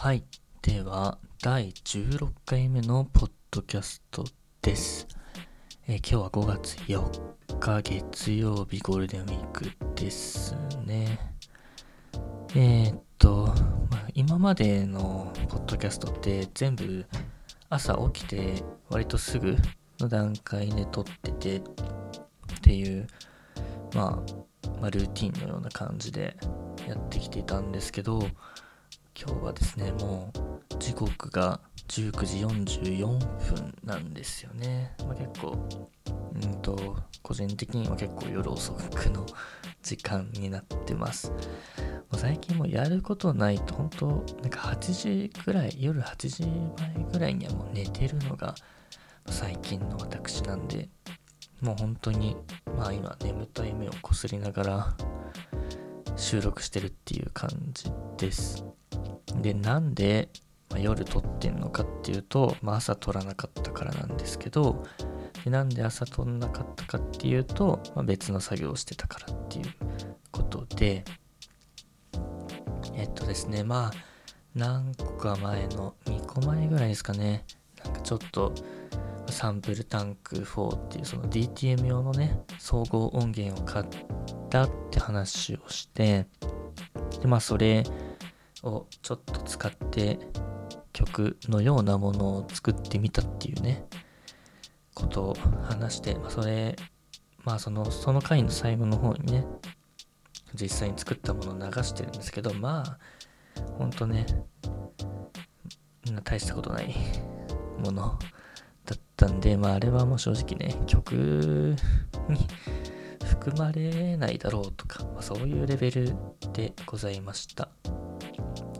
はい。では、第16回目のポッドキャストです。えー、今日は5月4日月曜日ゴールデンウィークですね。えー、っと、まあ、今までのポッドキャストって全部朝起きて割とすぐの段階で撮っててっていう、まあ、まあ、ルーティンのような感じでやってきていたんですけど、今日はですね、もう時刻が19時44分なんですよね。まあ、結構、うんと、個人的には結構夜遅くの時間になってます。もう最近もやることないと、本当なんか8時くらい、夜8時前ぐらいにはもう寝てるのが最近の私なんで、もう本当に、まあ今眠たい目をこすりながら収録してるっていう感じです。で、なんで、ま、夜撮ってんのかっていうと、まあ、朝撮らなかったからなんですけど、でなんで朝撮んなかったかっていうと、まあ、別の作業をしてたからっていうことで、えっとですね、まあ、何個か前の2個前ぐらいですかね、なんかちょっと、サンプルタンク4っていうその DTM 用のね、総合音源を買ったって話をして、で、まあそれをちょっと使って曲のようなものを作ってみたっていうね、ことを話して、まあ、それ、まあその、その回の最後の方にね、実際に作ったものを流してるんですけど、まあ、ほんとね、大したことないものだったんで、まああれはもう正直ね、曲に含まれないだろうとか、まあ、そういうレベルでございました。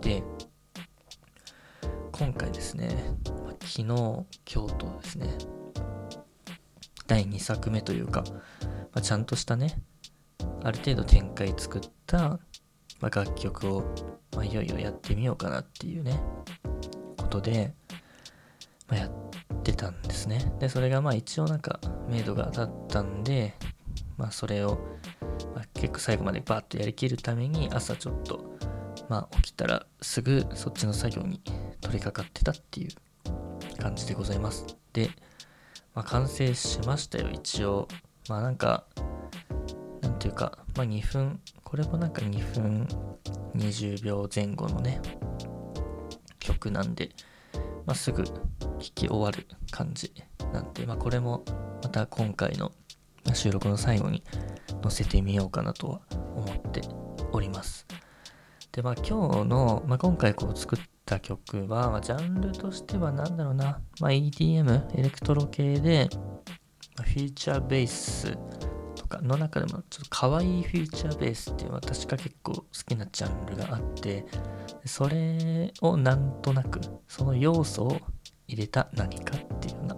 で、今回ですね、昨日、今日とですね、第2作目というか、まあ、ちゃんとしたね、ある程度展開作った、まあ、楽曲を、まあ、いよいよやってみようかなっていうね、ことで、ま、やってたんですね。で、それがまあ一応なんか、明度が立ったんで、まあそれを、ま、結構最後までバーッとやりきるために朝ちょっとまあ、起きたらすぐそっちの作業に取り掛かってたっていう感じでございます。で、まあ、完成しましたよ、一応。まあなんか、なんていうか、まあ2分、これもなんか2分20秒前後のね、曲なんで、まあ、すぐ弾き終わる感じなんで、まあこれもまた今回の収録の最後に載せてみようかなとは思っております。で、まあ今日の、まあ今回こう作った曲は、まあ、ジャンルとしては何だろうな、まあ EDM、エレクトロ系で、まあ、フィーチャーベースとかの中でもちょっと可愛いフィーチャーベースっていう私が結構好きなジャンルがあって、それをなんとなく、その要素を入れた何かっていうような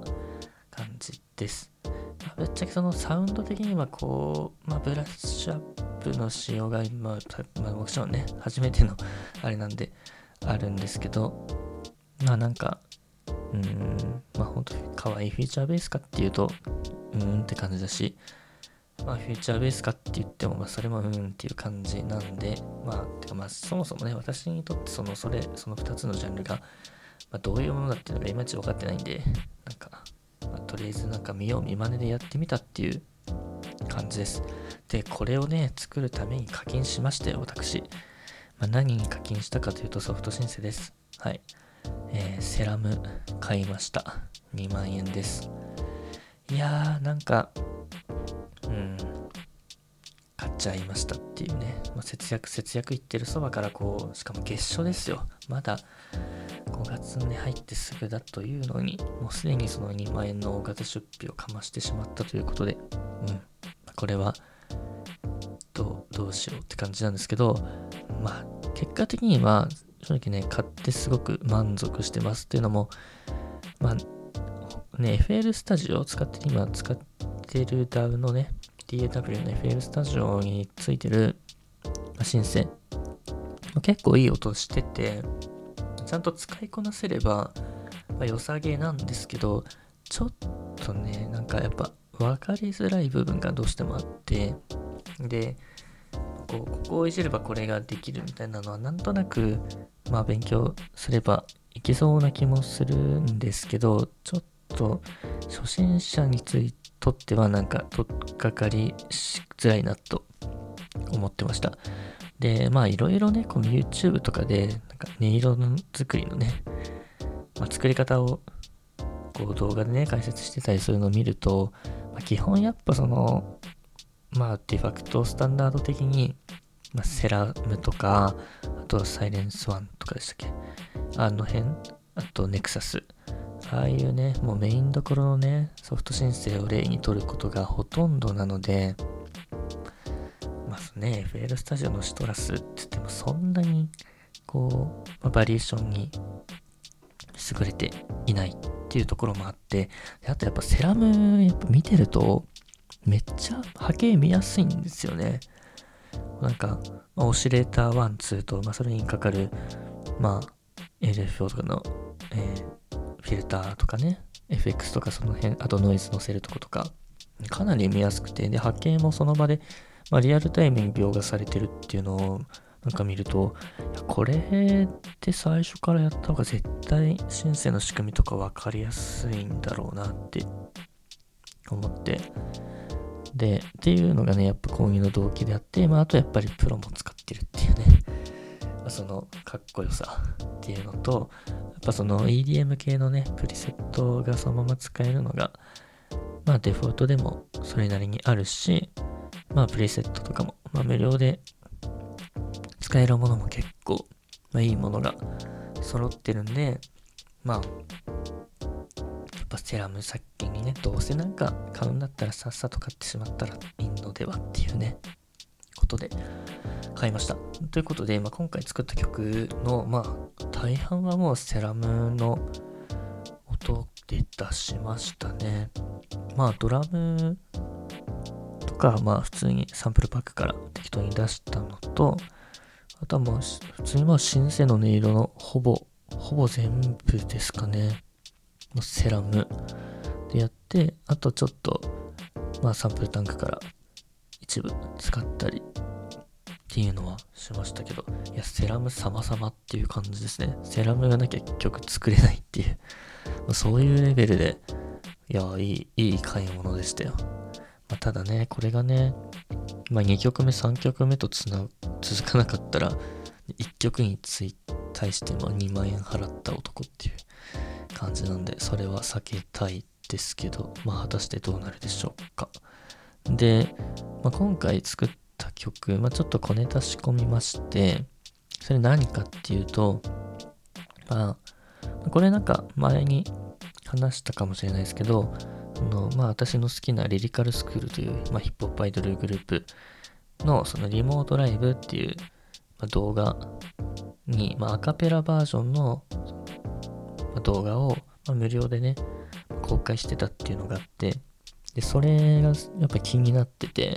感じです。ぶっちゃけそのサウンド的にはこう、まあ、ブラッシュアップの仕様が、まあ、まあ、もちろんね、初めてのあれなんであるんですけど、まあなんか、うん、まあ本当に可愛いフィーチャーベースかっていうと、うんって感じだし、まあフィーチャーベースかって言っても、まあそれもうんっていう感じなんで、まあ、てかまあそもそもね、私にとってその、それ、その2つのジャンルが、まあ、どういうものだっていうのがいまいち分かってないんで、なんか、とりあえずなんか見よう見まねでやってみたっていう感じです。で、これをね、作るために課金しましたよ、私。まあ、何に課金したかというとソフト申請です。はい。えー、セラム買いました。2万円です。いやー、なんか、うん、買っちゃいましたっていうね。まあ、節約、節約いってるそばからこう、しかも月初ですよ。まだ5月に入ってすぐだというのに、もうすでにその2万円の大型出費をかましてしまったということで、うん。これは、どう、どうしようって感じなんですけど、まあ、結果的には、正直ね、買ってすごく満足してますっていうのも、まあ、ね、FL スタジオを使って、今使ってる DAW のね、DAW の FL スタジオについてるシンセ、結構いい音してて、ちゃんと使いこなせれば、まあ、良さげなんですけど、ちょっとね、なんかやっぱ分かりづらい部分がどうしてもあって、で、こうここをいじればこれができるみたいなのはなんとなくまあ勉強すればいけそうな気もするんですけど、ちょっと初心者についとってはなんか取っかかりしづらいなと思ってました。で、まあいろいろね、この YouTube とかで、か音色の作りのね、まあ、作り方をこう動画でね、解説してたりするのを見ると、まあ、基本やっぱその、まあディファクトスタンダード的に、まあ、セラムとか、あとはサイレンスワンとかでしたっけ？あの辺、あとネクサス。ああいうね、もうメインどころのね、ソフト申請を例に取ることがほとんどなので、まあね、FL スタジオのシトラスって言ってもそんなに、こう、バリエーションに優れていないっていうところもあって、あとやっぱセラムやっぱ見てると、めっちゃ波形見やすいんですよね。なんか、オシレーター1、2と、まあ、それにかかる、まあ、LFO とかの、えー、フィルターとかね、FX とかその辺、あとノイズ乗せるとことか、かなり見やすくて、で、波形もその場で、まあ、リアルタイムに描画されてるっていうのを、なんか見ると、これって最初からやった方が絶対申請の仕組みとか分かりやすいんだろうなって思って、で、っていうのがね、やっぱ講義の動機であって、まあ、あとやっぱりプロも使ってるっていうね、ま、そのかっこよさっていうのと、やっぱその EDM 系のね、プリセットがそのまま使えるのが、まあデフォルトでもそれなりにあるし、まあプリセットとかも、まあ無料で使えるものも結構、まあいいものが揃ってるんで、まあ、やっぱセラムさっきにね、どうせなんか買うんだったらさっさと買ってしまったらいいのではっていうね、ことで買いました。ということで、まあ、今回作った曲の、まあ、大半はもうセラムの音で出しましたね。まあ、ドラムとか、まあ、普通にサンプルパックから適当に出したのと、あとはもう、普通にまあ、シンセの音色のほぼ、ほぼ全部ですかね。のセラムでやって、あとちょっと、まあ、サンプルタンクから一部使ったりっていうのはしましたけど、いや、セラム様々っていう感じですね。セラムがなきゃ曲作れないっていう、まそういうレベルで、いや、いい、いい買い物でしたよ。まあ、ただね、これがね、まあ、2曲目、3曲目とつな続かなかったら、1曲につい対して2万円払った男っていう感じなんで、それは避けたいですけど、まあ、果たしてどうなるでしょうか。で、まあ、今回作った曲、まあ、ちょっと小ネタ仕込みまして、それ何かっていうと、まあ、これなんか前に話したかもしれないですけど、あのまあ、私の好きなリリカルスクールという、まあ、ヒップホップアイドルグループのそのリモートライブっていう、動画に、まあ、アカペラバージョンの、動画を、ま、無料でね、公開してたっていうのがあって、で、それがやっぱ気になってて、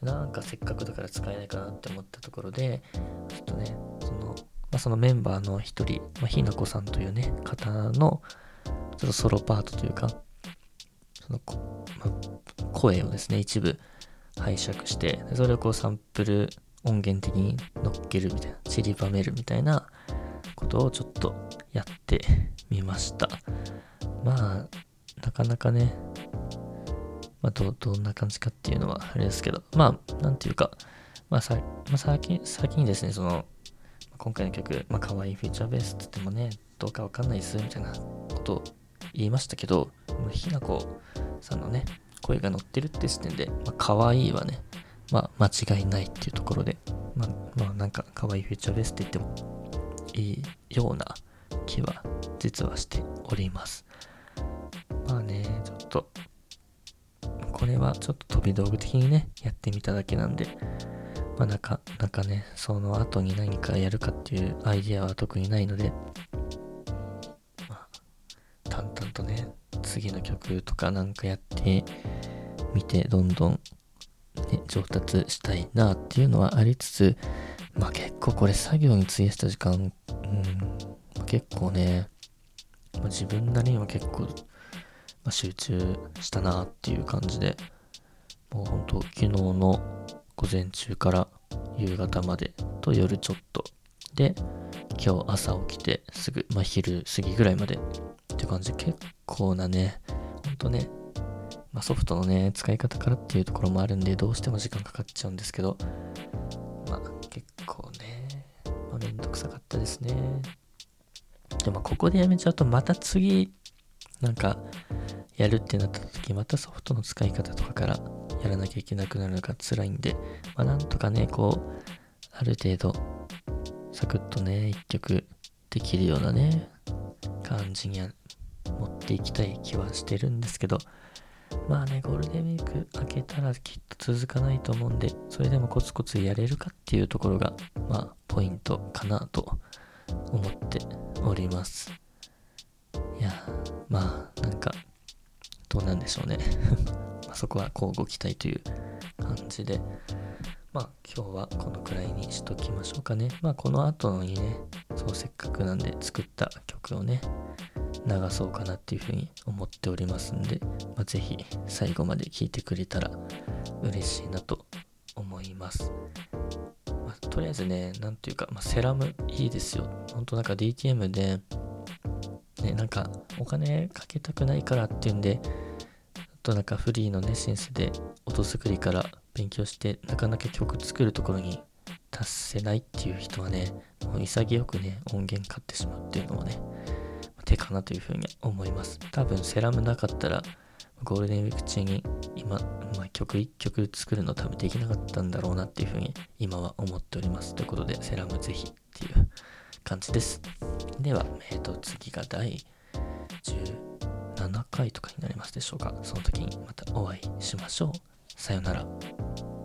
なんかせっかくだから使えないかなって思ったところで、ちょっとね、その、まあ、そのメンバーの一人、まあ、ひなこさんというね、方の、ちょっとソロパートというか、その、まあ、声をですね、一部拝借して、それをこうサンプル音源的に乗っけるみたいな、散りばめるみたいなことをちょっとやってみました。まあ、なかなかね、まあ、ど、どんな感じかっていうのはあれですけど、まあ、なんていうか、まあ、さ、まあ、先、先にですね、その、今回の曲、まあ、可愛いフィーチャーベースって言ってもね、どうかわかんないです、みたいなことを言いましたけど、ひなこさんのね、声が乗ってるって時点で、まあ、可愛いはね、まあ、間違いないっていうところで、まあ、まあ、なんか、可愛いフィーチャーベースって言ってもいいような気は、実はしております。まあね、ちょっと、これはちょっと飛び道具的にね、やってみただけなんで、まあなか、なかね、その後に何かやるかっていうアイデアは特にないので、まあ、淡々とね、次の曲とかなんかやってみて、どんどん、ね、上達したいなっていうのはありつつ、まあ結構これ作業に費やした時間、うん、結構ね、まあ、自分なりには結構まあ、集中したなっていう感じで、もうほんと昨日の午前中から夕方までと夜ちょっとで、今日朝起きてすぐ、まあ昼過ぎぐらいまでって感じで結構なね、ほんとね、まあ、ソフトのね、使い方からっていうところもあるんで、どうしても時間かかっちゃうんですけど、まあ結構ね、まあ、めんどくさかったですね。でもここでやめちゃうとまた次、なんか、やるってなった時、またソフトの使い方とかからやらなきゃいけなくなるのが辛いんで、まあなんとかね、こう、ある程度、サクッとね、一曲できるようなね、感じには持っていきたい気はしてるんですけど、まあね、ゴールデンウィーク明けたらきっと続かないと思うんで、それでもコツコツやれるかっていうところが、まあ、ポイントかなと思っております。いや、まあ、なんか、どうなんでしょうね。まそこは交互期待という感じで、まあ今日はこのくらいにしときましょうかね。まあこの後にね、そうせっかくなんで作った曲をね、流そうかなっていうふうに思っておりますんで、まあ、ぜひ最後まで聴いてくれたら嬉しいなと思います。まあ、とりあえずね、なんていうか、まあ、セラムいいですよ。ほんとなんか DTM で、ね、なんかお金かけたくないからっていうんで、となんかフリーのね、シンセで音作りから勉強して、なかなか曲作るところに達せないっていう人はね、もう潔くね、音源買ってしまうっていうのもね、手かなというふうに思います。多分セラムなかったら、ゴールデンウィーク中に今、まあ、曲1曲作るの多分できなかったんだろうなっていうふうに今は思っております。ということで、セラムぜひっていう感じです。では、えっ、ー、と、次が第17回とかになりますでしょうか。その時にまたお会いしましょう。さよなら。